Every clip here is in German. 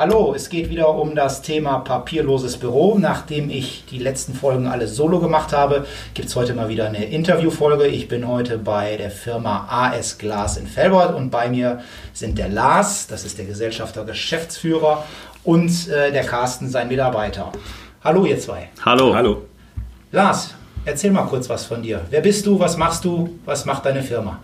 Hallo, es geht wieder um das Thema papierloses Büro. Nachdem ich die letzten Folgen alle solo gemacht habe, gibt es heute mal wieder eine Interviewfolge. Ich bin heute bei der Firma AS Glas in Felbert und bei mir sind der Lars, das ist der Gesellschafter Geschäftsführer, und äh, der Carsten, sein Mitarbeiter. Hallo, ihr zwei. Hallo. Hallo. Lars, erzähl mal kurz was von dir. Wer bist du? Was machst du? Was macht deine Firma?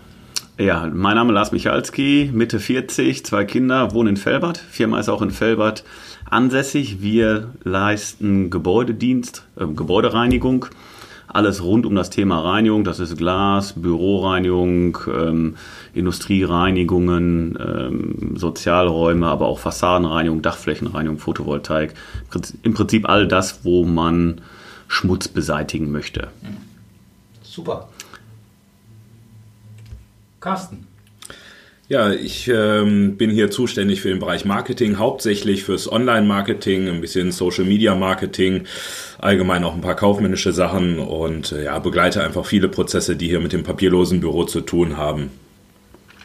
Ja, mein Name ist Lars Michalski, Mitte 40, zwei Kinder, wohne in Felbert. Firma ist auch in Felbert ansässig. Wir leisten Gebäudedienst, äh, Gebäudereinigung. Alles rund um das Thema Reinigung. Das ist Glas, Büroreinigung, ähm, Industriereinigungen, ähm, Sozialräume, aber auch Fassadenreinigung, Dachflächenreinigung, Photovoltaik. Im Prinzip all das, wo man Schmutz beseitigen möchte. Super. Carsten. Ja, ich ähm, bin hier zuständig für den Bereich Marketing, hauptsächlich fürs Online-Marketing, ein bisschen Social-Media-Marketing, allgemein auch ein paar kaufmännische Sachen und äh, ja, begleite einfach viele Prozesse, die hier mit dem papierlosen Büro zu tun haben.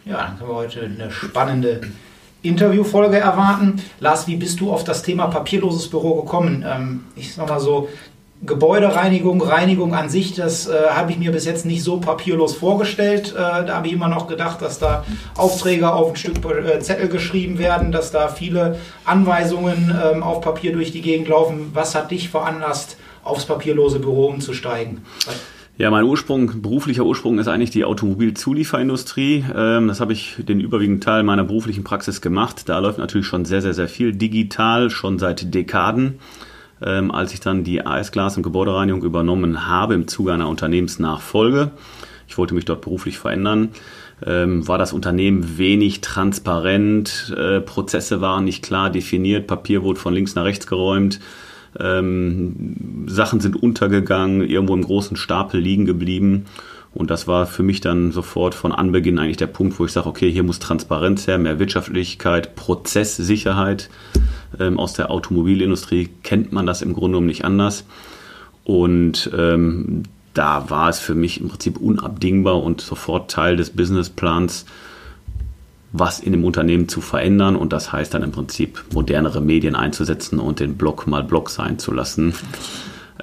Ja, dann können wir heute eine spannende Interviewfolge erwarten. Lars, wie bist du auf das Thema papierloses Büro gekommen? Ähm, ich sag mal so, Gebäudereinigung, Reinigung an sich, das äh, habe ich mir bis jetzt nicht so papierlos vorgestellt. Äh, da habe ich immer noch gedacht, dass da Aufträge auf ein Stück äh, Zettel geschrieben werden, dass da viele Anweisungen ähm, auf Papier durch die Gegend laufen. Was hat dich veranlasst, aufs papierlose Büro umzusteigen? Ja, mein Ursprung, beruflicher Ursprung ist eigentlich die Automobilzulieferindustrie. Ähm, das habe ich den überwiegenden Teil meiner beruflichen Praxis gemacht. Da läuft natürlich schon sehr, sehr, sehr viel digital, schon seit Dekaden ähm, als ich dann die AS Glas und Gebäudereinigung übernommen habe im Zuge einer Unternehmensnachfolge. Ich wollte mich dort beruflich verändern. Ähm, war das Unternehmen wenig transparent, äh, Prozesse waren nicht klar definiert, Papier wurde von links nach rechts geräumt, ähm, Sachen sind untergegangen, irgendwo im großen Stapel liegen geblieben. Und das war für mich dann sofort von Anbeginn eigentlich der Punkt, wo ich sage, okay, hier muss Transparenz her, mehr Wirtschaftlichkeit, Prozesssicherheit. Ähm, aus der Automobilindustrie kennt man das im Grunde genommen nicht anders. Und ähm, da war es für mich im Prinzip unabdingbar und sofort Teil des Businessplans, was in dem Unternehmen zu verändern. Und das heißt dann im Prinzip modernere Medien einzusetzen und den Block mal Block sein zu lassen.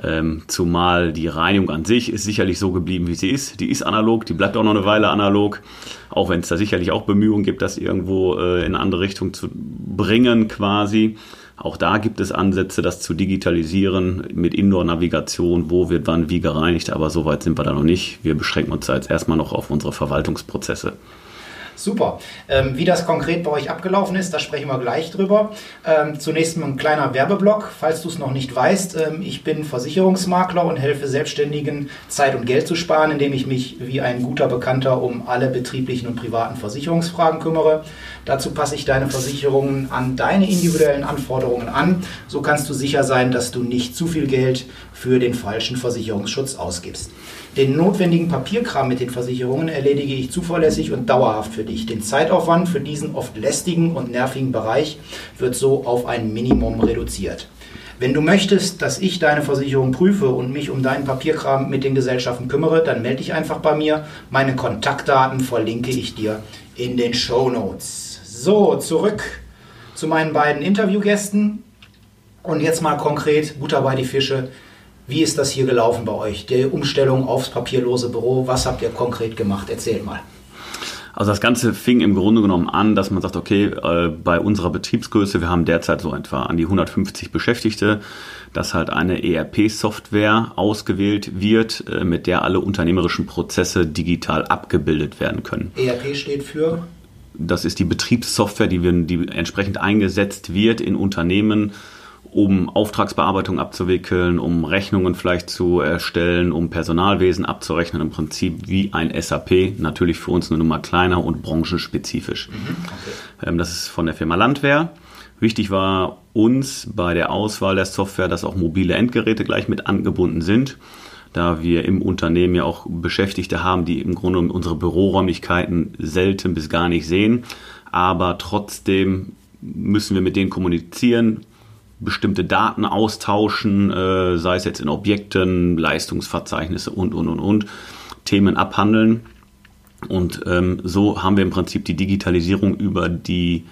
Ähm, zumal die Reinigung an sich ist sicherlich so geblieben, wie sie ist. Die ist analog, die bleibt auch noch eine Weile analog. Auch wenn es da sicherlich auch Bemühungen gibt, das irgendwo äh, in eine andere Richtung zu bringen quasi. Auch da gibt es Ansätze, das zu digitalisieren mit Indoor-Navigation, wo wird wann wie gereinigt, aber so weit sind wir da noch nicht. Wir beschränken uns da jetzt erstmal noch auf unsere Verwaltungsprozesse. Super. Ähm, wie das konkret bei euch abgelaufen ist, da sprechen wir gleich drüber. Ähm, zunächst mal ein kleiner Werbeblock, falls du es noch nicht weißt. Ähm, ich bin Versicherungsmakler und helfe Selbstständigen Zeit und Geld zu sparen, indem ich mich wie ein guter Bekannter um alle betrieblichen und privaten Versicherungsfragen kümmere. Dazu passe ich deine Versicherungen an deine individuellen Anforderungen an. So kannst du sicher sein, dass du nicht zu viel Geld für den falschen Versicherungsschutz ausgibst. Den notwendigen Papierkram mit den Versicherungen erledige ich zuverlässig und dauerhaft für dich. Den Zeitaufwand für diesen oft lästigen und nervigen Bereich wird so auf ein Minimum reduziert. Wenn du möchtest, dass ich deine Versicherung prüfe und mich um deinen Papierkram mit den Gesellschaften kümmere, dann melde dich einfach bei mir. Meine Kontaktdaten verlinke ich dir in den Show Notes. So, zurück zu meinen beiden Interviewgästen. Und jetzt mal konkret Butter bei die Fische. Wie ist das hier gelaufen bei euch? Die Umstellung aufs papierlose Büro, was habt ihr konkret gemacht? Erzählt mal. Also das Ganze fing im Grunde genommen an, dass man sagt, okay, äh, bei unserer Betriebsgröße, wir haben derzeit so etwa an die 150 Beschäftigte, dass halt eine ERP-Software ausgewählt wird, äh, mit der alle unternehmerischen Prozesse digital abgebildet werden können. ERP steht für? Das ist die Betriebssoftware, die, wir, die entsprechend eingesetzt wird in Unternehmen, um Auftragsbearbeitung abzuwickeln, um Rechnungen vielleicht zu erstellen, um Personalwesen abzurechnen, im Prinzip wie ein SAP, natürlich für uns eine Nummer kleiner und branchenspezifisch. Mhm, okay. Ähm, das ist von der Firma Landwehr. Wichtig war uns bei der Auswahl der Software, dass auch mobile Endgeräte gleich mit angebunden sind, da wir im Unternehmen ja auch Beschäftigte haben, die im Grunde unsere Büroräumlichkeiten selten bis gar nicht sehen. Aber trotzdem müssen wir mit denen kommunizieren, bestimmte Daten austauschen, äh, sei es jetzt in Objekten, Leistungsverzeichnisse und, und, und, und, Themen abhandeln. Und ähm, so haben wir im Prinzip die Digitalisierung über die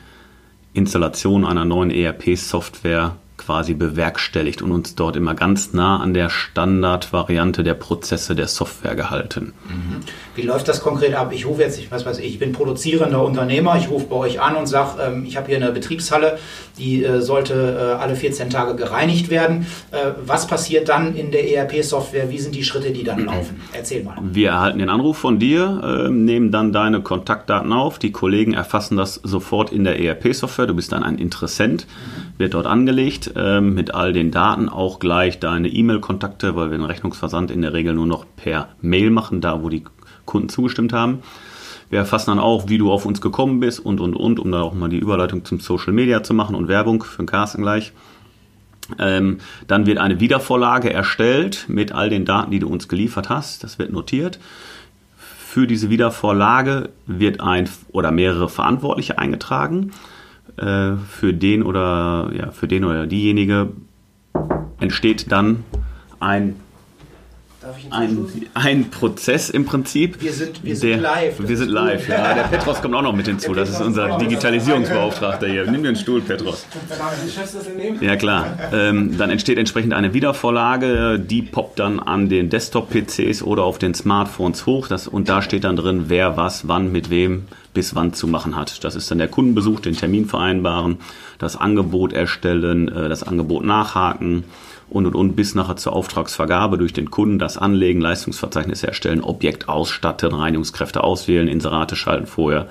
Installation einer neuen ERP-Software quasi bewerkstelligt und uns dort immer ganz nah an der Standardvariante der Prozesse der Software gehalten. Mhm. Wie läuft das konkret ab? Ich rufe jetzt, ich, was weiß ich, ich bin produzierender Unternehmer, ich rufe bei euch an und sage, ähm, ich habe hier eine Betriebshalle, die äh, sollte äh, alle 14 Tage gereinigt werden. Äh, was passiert dann in der ERP-Software? Wie sind die Schritte, die dann laufen? Erzähl mal. Wir erhalten den Anruf von dir, ähm, nehmen dann deine Kontaktdaten auf, die Kollegen erfassen das sofort in der ERP-Software, du bist dann ein Interessent, mhm. wird dort angelegt ähm, mit all den Daten, auch gleich deine E-Mail-Kontakte, weil wir den Rechnungsversand in der Regel nur noch per Mail machen, da wo die Kunden zugestimmt haben. Wir erfassen dann auch, wie du auf uns gekommen bist und, und, und, um da auch mal die Überleitung zum Social Media zu machen und Werbung für den Carsten gleich. Ähm, dann wird eine Wiedervorlage erstellt mit all den Daten, die du uns geliefert hast. Das wird notiert. Für diese Wiedervorlage wird ein oder mehrere Verantwortliche eingetragen. Äh, für den oder ja, für den oder diejenige entsteht dann ein ein, ein Prozess im Prinzip. Wir sind, wir sind der, live. Wir sind live, ja. Der Petros kommt auch noch mit hinzu. Das ist unser Digitalisierungsbeauftragter hier. Nimm den Stuhl, Petros. Ja, klar. Ähm, dann entsteht entsprechend eine Wiedervorlage. Die poppt dann an den Desktop-PCs oder auf den Smartphones hoch. Das, und da steht dann drin, wer was, wann, mit wem bis wann zu machen hat. Das ist dann der Kundenbesuch, den Termin vereinbaren, das Angebot erstellen, äh, das Angebot nachhaken und und und bis nachher zur Auftragsvergabe durch den Kunden das Anlegen, Leistungsverzeichnisse erstellen, Objekt ausstatten, Reinigungskräfte auswählen, Inserate schalten vorher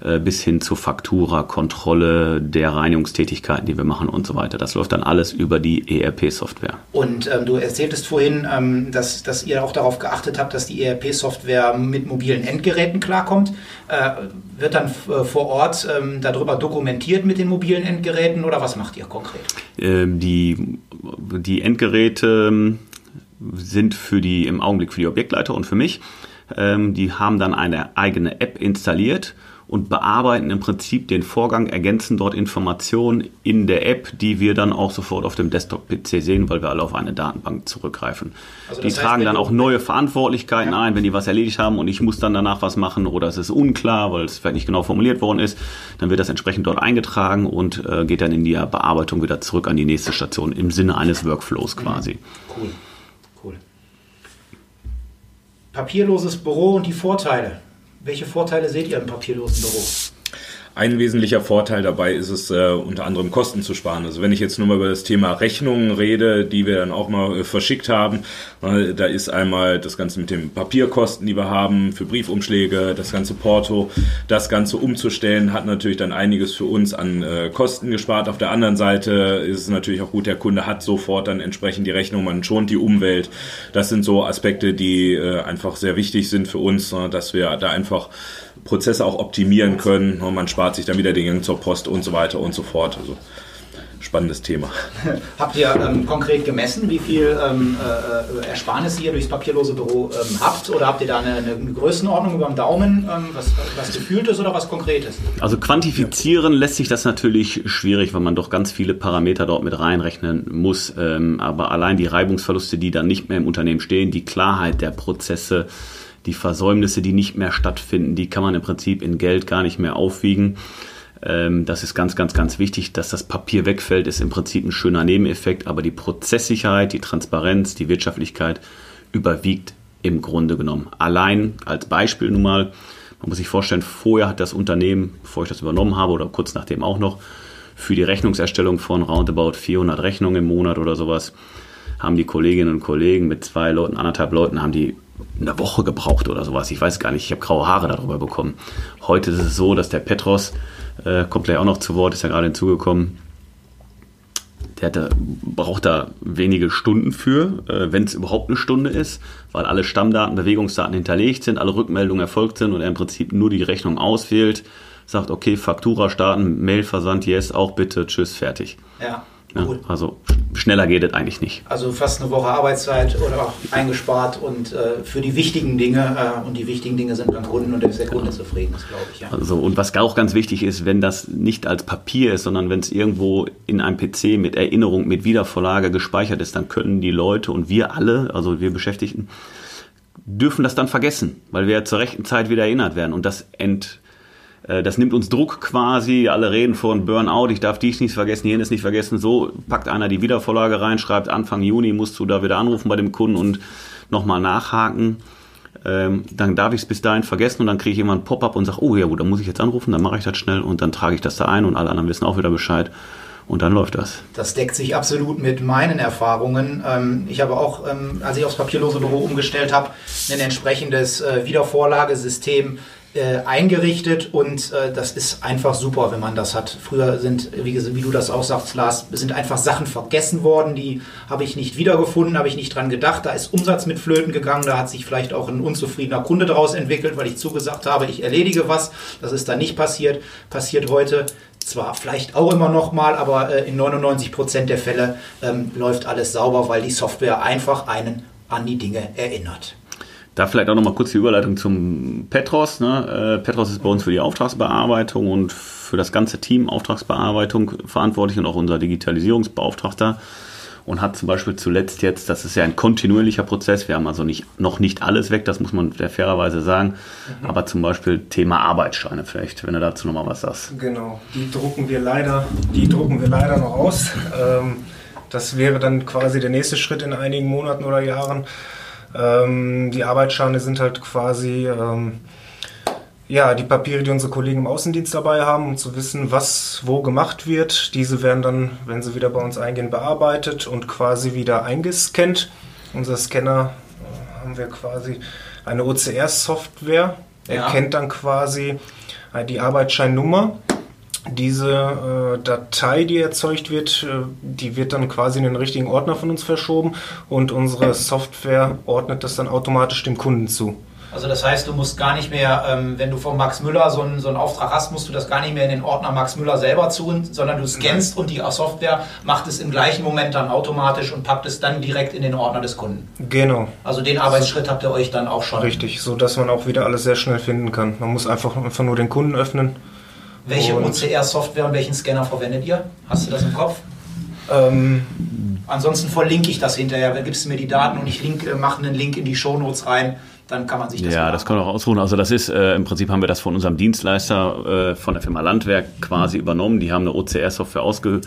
bis hin zur Faktura, Kontrolle der Reinigungstätigkeiten, die wir machen und so weiter. Das läuft dann alles über die ERP-Software. Und ähm, du erzähltest vorhin, ähm, dass, dass ihr auch darauf geachtet habt, dass die ERP-Software mit mobilen Endgeräten klarkommt. Äh, wird dann äh, vor Ort ähm, darüber dokumentiert mit den mobilen Endgeräten oder was macht ihr konkret? Ähm, die, die Endgeräte ähm, sind für die im Augenblick für die Objektleiter und für mich. Ähm, die haben dann eine eigene App installiert und bearbeiten im Prinzip den Vorgang, ergänzen dort Informationen in der App, die wir dann auch sofort auf dem Desktop-PC sehen, weil wir alle auf eine Datenbank zurückgreifen. Also die heißt, tragen dann auch neue Verantwortlichkeiten ja. ein, wenn die was erledigt haben und ich muss dann danach was machen oder es ist unklar, weil es vielleicht nicht genau formuliert worden ist, dann wird das entsprechend dort eingetragen und äh, geht dann in die Bearbeitung wieder zurück an die nächste Station im Sinne eines Workflows quasi. Cool, cool. Papierloses Büro und die Vorteile. Welche Vorteile seht ihr im papierlosen Büro? Ein wesentlicher Vorteil dabei ist es, äh, unter anderem Kosten zu sparen. Also wenn ich jetzt nur mal über das Thema Rechnungen rede, die wir dann auch mal äh, verschickt haben, äh, da ist einmal das Ganze mit den Papierkosten, die wir haben für Briefumschläge, das ganze Porto, das Ganze umzustellen, hat natürlich dann einiges für uns an äh, Kosten gespart. Auf der anderen Seite ist es natürlich auch gut, der Kunde hat sofort dann entsprechend die Rechnung, man schont die Umwelt. Das sind so Aspekte, die äh, einfach sehr wichtig sind für uns, äh, dass wir da einfach Prozesse auch optimieren können. Und man spart sich dann wieder den Gang zur Post und so weiter und so fort. Also spannendes Thema. Habt ihr ähm, konkret gemessen, wie viel ähm, äh, Ersparnisse ihr durchs papierlose Büro ähm, habt? Oder habt ihr da eine, eine Größenordnung über den Daumen, ähm, was, was gefühltes oder was konkretes? Also quantifizieren ja. lässt sich das natürlich schwierig, weil man doch ganz viele Parameter dort mit reinrechnen muss. Ähm, aber allein die Reibungsverluste, die dann nicht mehr im Unternehmen stehen, die Klarheit der Prozesse, die Versäumnisse, die nicht mehr stattfinden, die kann man im Prinzip in Geld gar nicht mehr aufwiegen. Ähm, das ist ganz, ganz, ganz wichtig. Dass das Papier wegfällt, ist im Prinzip ein schöner Nebeneffekt, aber die Prozesssicherheit, die Transparenz, die Wirtschaftlichkeit überwiegt im Grunde genommen. Allein als Beispiel nun mal, man muss sich vorstellen, vorher hat das Unternehmen, bevor ich das übernommen habe oder kurz nachdem auch noch, für die Rechnungserstellung von roundabout 400 Rechnungen im Monat oder sowas, haben die Kolleginnen und Kollegen mit zwei Leuten, anderthalb Leuten, haben die eine Woche gebraucht oder sowas. Ich weiß gar nicht, ich habe graue Haare darüber bekommen. Heute ist es so, dass der Petros, äh, kommt gleich auch noch zu Wort, ist ja gerade hinzugekommen, der da, braucht da wenige Stunden für, äh, wenn es überhaupt eine Stunde ist, weil alle Stammdaten, Bewegungsdaten hinterlegt sind, alle Rückmeldungen erfolgt sind und er im Prinzip nur die Rechnung auswählt, sagt, okay, Faktura starten, Mailversand, yes, auch bitte, tschüss, fertig. Ja. Ja, also schneller geht es eigentlich nicht. Also fast eine Woche Arbeitszeit oder eingespart und äh, für die wichtigen Dinge äh, und die wichtigen Dinge sind beim Kunden und dann ist der Kunde zufrieden, das glaube ich. Ja. Also und was auch ganz wichtig ist, wenn das nicht als Papier ist, sondern wenn es irgendwo in einem PC mit Erinnerung, mit Wiedervorlage gespeichert ist, dann können die Leute und wir alle, also wir Beschäftigten, dürfen das dann vergessen, weil wir zur rechten Zeit wieder erinnert werden und das ent das nimmt uns Druck quasi. Alle reden von Burnout, ich darf dies nicht vergessen, jenes nicht vergessen. So packt einer die Wiedervorlage rein, schreibt Anfang Juni musst du da wieder anrufen bei dem Kunden und nochmal nachhaken. Ähm, dann darf ich es bis dahin vergessen und dann kriege ich immer ein Pop-up und sage, oh ja gut, dann muss ich jetzt anrufen, dann mache ich das schnell und dann trage ich das da ein und alle anderen wissen auch wieder Bescheid. Und dann läuft das. Das deckt sich absolut mit meinen Erfahrungen. Ähm, ich habe auch, ähm, als ich aufs papierlose Büro umgestellt habe, ein entsprechendes äh, Wiedervorlagesystem äh, eingerichtet und äh, das ist einfach super, wenn man das hat. Früher sind, wie, wie, du das auch sagst, Lars, sind einfach Sachen vergessen worden, die habe ich nicht wiedergefunden, habe ich nicht dran gedacht. Da ist Umsatz mit Flöten gegangen, da hat sich vielleicht auch ein unzufriedener Kunde daraus entwickelt, weil ich zugesagt habe, ich erledige was. Das ist dann nicht passiert. Passiert heute zwar vielleicht auch immer noch mal, aber äh, in 99 Prozent der Fälle ähm, läuft alles sauber, weil die Software einfach einen an die Dinge erinnert. Da vielleicht auch nochmal kurz die Überleitung zum Petros. Ne? Äh, Petros ist bei uns für die Auftragsbearbeitung und für das ganze Team Auftragsbearbeitung verantwortlich und auch unser Digitalisierungsbeauftragter und hat zum Beispiel zuletzt jetzt, das ist ja ein kontinuierlicher Prozess, wir haben also nicht, noch nicht alles weg, das muss man fairerweise sagen, mhm. aber zum Beispiel Thema Arbeitsscheine vielleicht, wenn du dazu nochmal was sagst. Genau, die drucken wir leider, die drucken wir leider noch aus. Ähm, das wäre dann quasi der nächste Schritt in einigen Monaten oder Jahren. Ähm, die Arbeitsscheine sind halt quasi ähm, ja, die Papiere, die unsere Kollegen im Außendienst dabei haben, um zu wissen, was wo gemacht wird. Diese werden dann, wenn sie wieder bei uns eingehen, bearbeitet und quasi wieder eingescannt. Unser Scanner äh, haben wir quasi eine OCR-Software, erkennt ja. dann quasi äh, die Arbeitsscheinnummer diese äh, Datei, die erzeugt wird, äh, die wird dann quasi in den richtigen Ordner von uns verschoben und unsere Software ordnet das dann automatisch dem Kunden zu. Also das heißt, du musst gar nicht mehr, ähm, wenn du von Max Müller so einen, so einen Auftrag hast, musst du das gar nicht mehr in den Ordner Max Müller selber tun, sondern du scannst und die Software macht es im gleichen Moment dann automatisch und packt es dann direkt in den Ordner des Kunden. Genau. Also den Arbeitsschritt habt ihr euch dann auch schon. Richtig, so dass man auch wieder alles sehr schnell finden kann. Man muss einfach, einfach nur den Kunden öffnen welche OCR-Software und welchen Scanner verwendet ihr? Hast du das im Kopf? Ähm, Ansonsten verlinke ich das hinterher. Gibst du mir die Daten und ich link, äh, mache einen Link in die Shownotes rein, dann kann man sich das Ja, das kann auch ausruhen. Also das ist, äh, im Prinzip haben wir das von unserem Dienstleister äh, von der Firma Landwerk quasi übernommen. Die haben eine OCR-Software ausge,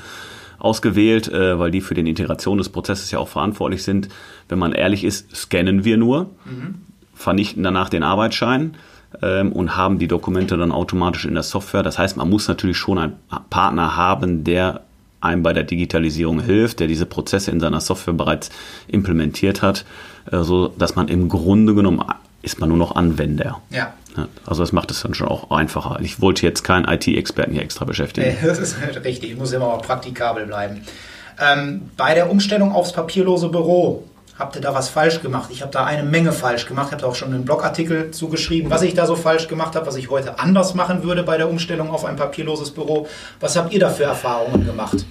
ausgewählt, äh, weil die für die Integration des Prozesses ja auch verantwortlich sind. Wenn man ehrlich ist, scannen wir nur, mhm. vernichten danach den Arbeitsschein ähm, und haben die Dokumente dann automatisch in der Software. Das heißt, man muss natürlich schon einen Partner haben, der einem bei der Digitalisierung hilft, der diese Prozesse in seiner Software bereits implementiert hat, äh, so dass man im Grunde genommen ist man nur noch Anwender. Ja. Also das macht es dann schon auch einfacher. Ich wollte jetzt keinen IT-Experten hier extra beschäftigen. Das ist richtig, ich muss immer auch praktikabel bleiben. Ähm, bei der Umstellung aufs papierlose Büro habt ihr da was falsch gemacht? Ich habe da eine Menge falsch gemacht. Ich habe auch schon einen Blogartikel zugeschrieben, was ich da so falsch gemacht habe, was ich heute anders machen würde bei der Umstellung auf ein papierloses Büro. Was habt ihr da für Erfahrungen gemacht?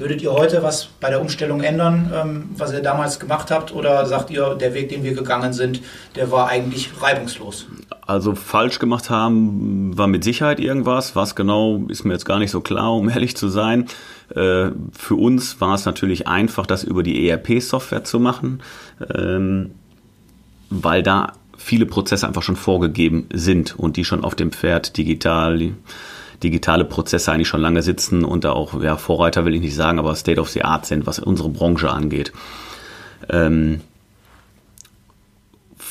Würdet ihr heute was bei der Umstellung ändern, ähm, was ihr damals gemacht habt? Oder sagt ihr, der Weg, den wir gegangen sind, der war eigentlich reibungslos? Also falsch gemacht haben war mit Sicherheit irgendwas. Was genau ist mir jetzt gar nicht so klar, um ehrlich zu sein. Äh, für uns war es natürlich einfach, das über die ERP-Software zu machen, ähm, weil da viele Prozesse einfach schon vorgegeben sind und die schon auf dem Pferd digital digitale Prozesse eigentlich schon lange sitzen und da auch, ja, Vorreiter will ich nicht sagen, aber State of the Art sind, was unsere Branche angeht. Ähm,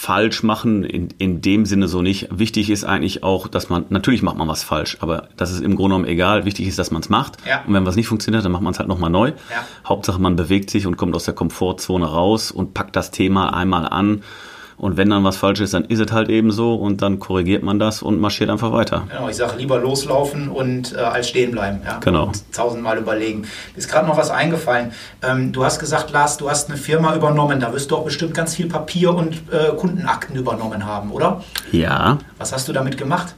falsch machen in, in dem Sinne so nicht. Wichtig ist eigentlich auch, dass man, natürlich macht man was falsch, aber das ist im Grunde genommen egal. Wichtig ist, dass man es macht. Ja. Und wenn was nicht funktioniert, dann macht man es halt nochmal neu. Ja. Hauptsache, man bewegt sich und kommt aus der Komfortzone raus und packt das Thema einmal an und wenn dann was falsch ist, dann ist es halt eben so und dann korrigiert man das und marschiert einfach weiter. Genau, ich sage lieber loslaufen und äh, als stehen bleiben. Ja? Genau. Und tausendmal überlegen. Mir ist gerade noch was eingefallen. Ähm, du hast gesagt, Lars, du hast eine Firma übernommen. Da wirst du auch bestimmt ganz viel Papier und äh, Kundenakten übernommen haben, oder? Ja. Was hast du damit gemacht?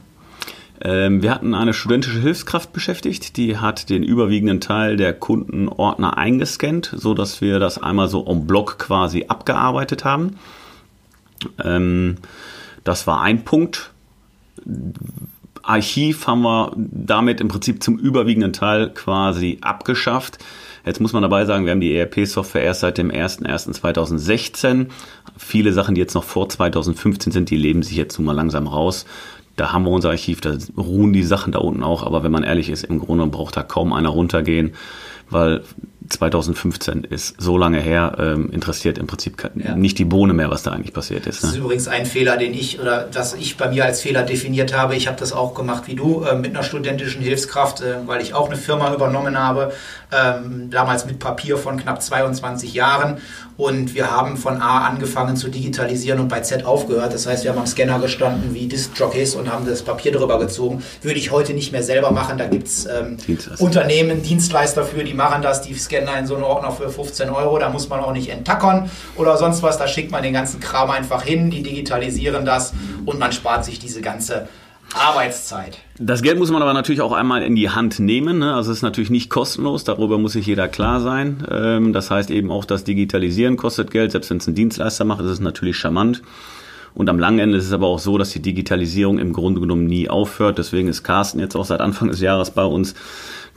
Ähm, wir hatten eine studentische Hilfskraft beschäftigt, die hat den überwiegenden Teil der Kundenordner eingescannt, so dass wir das einmal so en bloc quasi abgearbeitet haben. Ähm, das war ein Punkt. Archiv haben wir damit im Prinzip zum überwiegenden Teil quasi abgeschafft. Jetzt muss man dabei sagen, wir haben die ERP-Software erst seit dem 01.01.2016. Viele Sachen, die jetzt noch vor 2015 sind, die leben sich jetzt nun mal langsam raus. Da haben wir unser Archiv, da ruhen die Sachen da unten auch, aber wenn man ehrlich ist, im Grunde braucht da kaum einer runtergehen, weil 2015 ist so lange her, ähm, interessiert im Prinzip ja. nicht die Bohne mehr, was da eigentlich passiert ist. Ne? Das ist übrigens ein Fehler, den ich oder das ich bei mir als Fehler definiert habe. Ich habe das auch gemacht wie du äh, mit einer studentischen Hilfskraft, äh, weil ich auch eine Firma übernommen habe, ähm, damals mit Papier von knapp 22 Jahren. Und wir haben von A angefangen zu digitalisieren und bei Z aufgehört. Das heißt, wir haben am Scanner gestanden wie Disc-Jockeys und haben das Papier drüber gezogen. Würde ich heute nicht mehr selber machen. Da gibt es ähm, Unternehmen, Dienstleister für, die machen das. Die scannen in so einen Ordner für 15 Euro. Da muss man auch nicht enttackern oder sonst was. Da schickt man den ganzen Kram einfach hin. Die digitalisieren das und man spart sich diese ganze Arbeitszeit. Das Geld muss man aber natürlich auch einmal in die Hand nehmen. Ne? Also es ist natürlich nicht kostenlos, darüber muss sich jeder klar sein. Ähm, das heißt eben auch, das Digitalisieren kostet Geld, selbst wenn es ein Dienstleister macht, ist es natürlich charmant. Und am langen Ende ist es aber auch so, dass die Digitalisierung im Grunde genommen nie aufhört. Deswegen ist Carsten jetzt auch seit Anfang des Jahres bei uns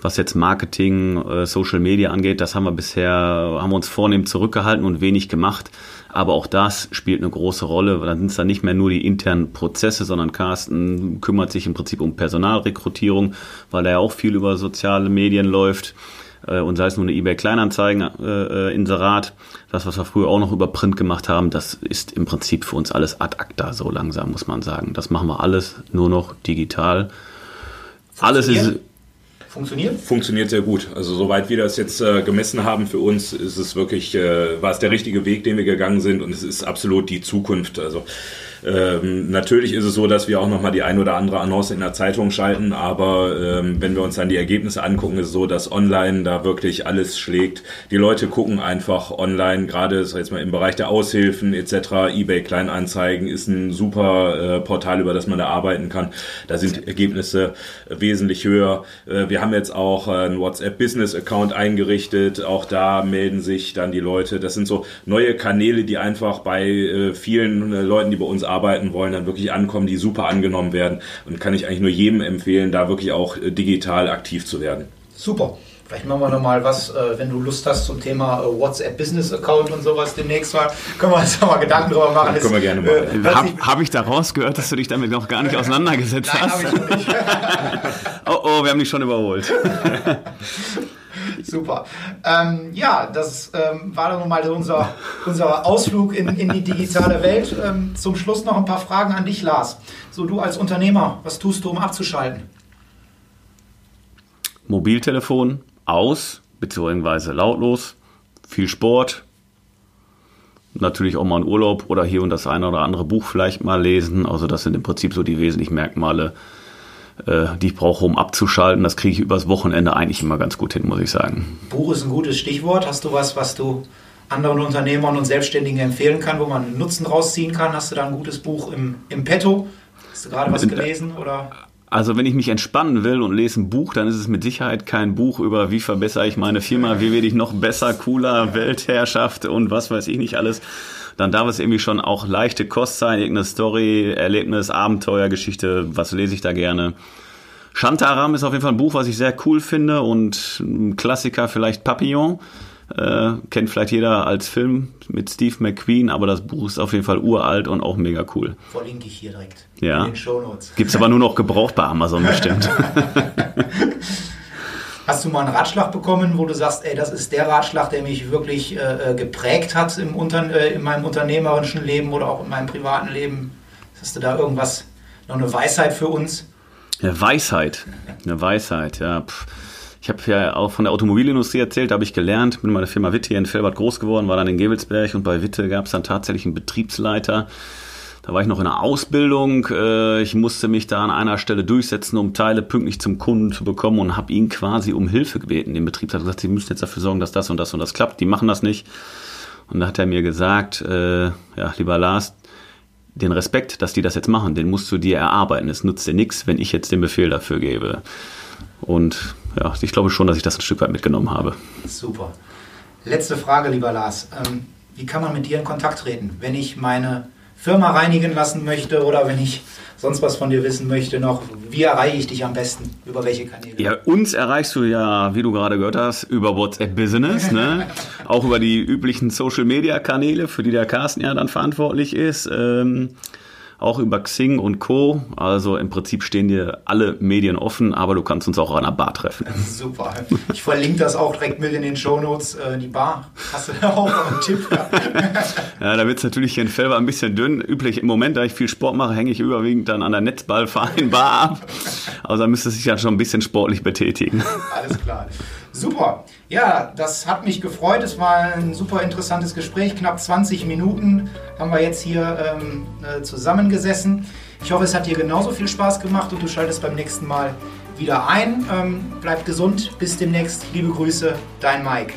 was jetzt Marketing, äh, Social Media angeht, das haben wir bisher, haben wir uns vornehm zurückgehalten und wenig gemacht. Aber auch das spielt eine große Rolle. Dann sind es dann nicht mehr nur die internen Prozesse, sondern Carsten kümmert sich im Prinzip um Personalrekrutierung, weil er ja auch viel über soziale Medien läuft äh, und sei es nur eine eBay Kleinanzeigen äh, Inserat, das was wir früher auch noch über Print gemacht haben, das ist im Prinzip für uns alles ad acta so langsam muss man sagen. Das machen wir alles nur noch digital. Alles ist Funktioniert? Funktioniert sehr gut. Also soweit wir das jetzt äh, gemessen haben für uns, ist es wirklich, äh, war es der richtige Weg, den wir gegangen sind und es ist absolut die Zukunft. Also ähm, natürlich ist es so, dass wir auch nochmal die ein oder andere Annonce in der Zeitung schalten, aber ähm, wenn wir uns dann die Ergebnisse angucken, ist es so, dass online da wirklich alles schlägt. Die Leute gucken einfach online, gerade jetzt mal im Bereich der Aushilfen etc. eBay Kleinanzeigen ist ein super äh, Portal, über das man da arbeiten kann. Da sind Ergebnisse wesentlich höher. Äh, wir haben jetzt auch einen WhatsApp Business Account eingerichtet. Auch da melden sich dann die Leute. Das sind so neue Kanäle, die einfach bei äh, vielen äh, Leuten, die bei uns arbeiten, arbeiten wollen, dann wirklich ankommen, die super angenommen werden. Und kann ich eigentlich nur jedem empfehlen, da wirklich auch äh, digital aktiv zu werden. Super. Vielleicht machen wir nochmal was, äh, wenn du Lust hast zum Thema äh, WhatsApp Business Account und sowas demnächst mal. Können wir uns nochmal Gedanken drüber machen. Das können wir gerne machen. Äh, Habe hab ich da rausgehört, dass du dich damit noch gar nicht auseinandergesetzt Nein, hast? Nein, habe ich nicht. oh, oh, wir haben dich schon überholt. Super. Ähm, ja, das ähm, war dann mal unser, unser Ausflug in, in die digitale Welt. Ähm, zum Schluss noch ein paar Fragen an dich, Lars. So, du als Unternehmer, was tust du, um abzuschalten? Mobiltelefon aus, beziehungsweise lautlos, viel Sport, natürlich auch mal einen Urlaub oder hier und das eine oder andere Buch vielleicht mal lesen. Also das sind im Prinzip so die wesentlichen Merkmale, die ich brauche, um abzuschalten. Das kriege ich übers Wochenende eigentlich immer ganz gut hin, muss ich sagen. Buch ist ein gutes Stichwort. Hast du was, was du anderen Unternehmern und Selbstständigen empfehlen kann, wo man Nutzen rausziehen kann? Hast du da ein gutes Buch im, im Petto? Hast du gerade was gelesen oder? Also wenn ich mich entspannen will und lese ein Buch, dann ist es mit Sicherheit kein Buch über wie verbessere ich meine Firma, wie werde ich noch besser, cooler, Weltherrschaft und was weiß ich nicht alles. Dann darf es irgendwie schon auch leichte Kost sein, irgendeine Story, Erlebnis, Abenteuergeschichte, was lese ich da gerne. Shantaram ist auf jeden Fall ein Buch, was ich sehr cool finde und ein Klassiker vielleicht Papillon. Äh, kennt vielleicht jeder als Film mit Steve McQueen, aber das Buch ist auf jeden Fall uralt und auch mega cool. Verlinke ich hier direkt ja. in den Shownotes. Gibt es aber nur noch gebraucht bei Amazon bestimmt. Hast du mal einen Ratschlag bekommen, wo du sagst, ey, das ist der Ratschlag, der mich wirklich äh, äh geprägt hat im Unter äh, in meinem unternehmerischen Leben oder auch in meinem privaten Leben? Hast du da irgendwas, noch eine Weisheit für uns? Eine Weisheit, eine Weisheit, ja. Pff. Ich habe ja auch von der Automobilindustrie erzählt, da habe ich gelernt, bin bei der Firma Witte hier in Felbert groß geworden, war dann in Gebelsberg und bei Witte gab es dann tatsächlich einen Betriebsleiter. Da war ich noch in der Ausbildung. Äh, ich musste mich da an einer Stelle durchsetzen, um Teile pünktlich zum Kunden zu bekommen und habe ihn quasi um Hilfe gebeten. Den Betriebsleiter gesagt, sie müssen jetzt dafür sorgen, dass das und das und das klappt. Die machen das nicht. Und da hat er mir gesagt, äh, ja, lieber Lars, den Respekt, dass die das jetzt machen, den musst du dir erarbeiten. Es nutzt dir nichts, wenn ich jetzt den Befehl dafür gebe. Und ja, ich glaube schon, dass ich das ein Stück weit mitgenommen habe. Super. Letzte Frage, lieber Lars. Ähm, wie kann man mit dir in Kontakt treten, wenn ich meine Firma reinigen lassen möchte oder wenn ich sonst was von dir wissen möchte noch, wie erreiche ich dich am besten? Über welche Kanäle? Ja, uns erreichst du ja, wie du gerade gehört hast, über WhatsApp Business, ne? auch über die üblichen Social Media Kanäle, für die der Carsten ja dann verantwortlich ist. Ähm auch über Xing und Co. Also im Prinzip stehen dir alle Medien offen, aber du kannst uns auch an der Bar treffen. Super. Ich verlinke das auch direkt mit in den Shownotes. Äh, die Bar hast du da auch noch einen Tipp? ja, da wird es natürlich hier in Felber ein bisschen dünn. Üblich im Moment, da ich viel Sport mache, hänge ich überwiegend dann an der Netzballverein Bar ab. Also da müsste sich ja schon ein bisschen sportlich betätigen. Alles klar. Super. Ja, das hat mich gefreut. Es war ein super interessantes Gespräch. Knapp 20 Minuten haben wir jetzt hier ähm, äh, zusammengesessen. Ich hoffe, es hat dir genauso viel Spaß gemacht und du schaltest beim nächsten Mal wieder ein. Ähm, bleib gesund. Bis demnächst. Liebe Grüße, dein Mike.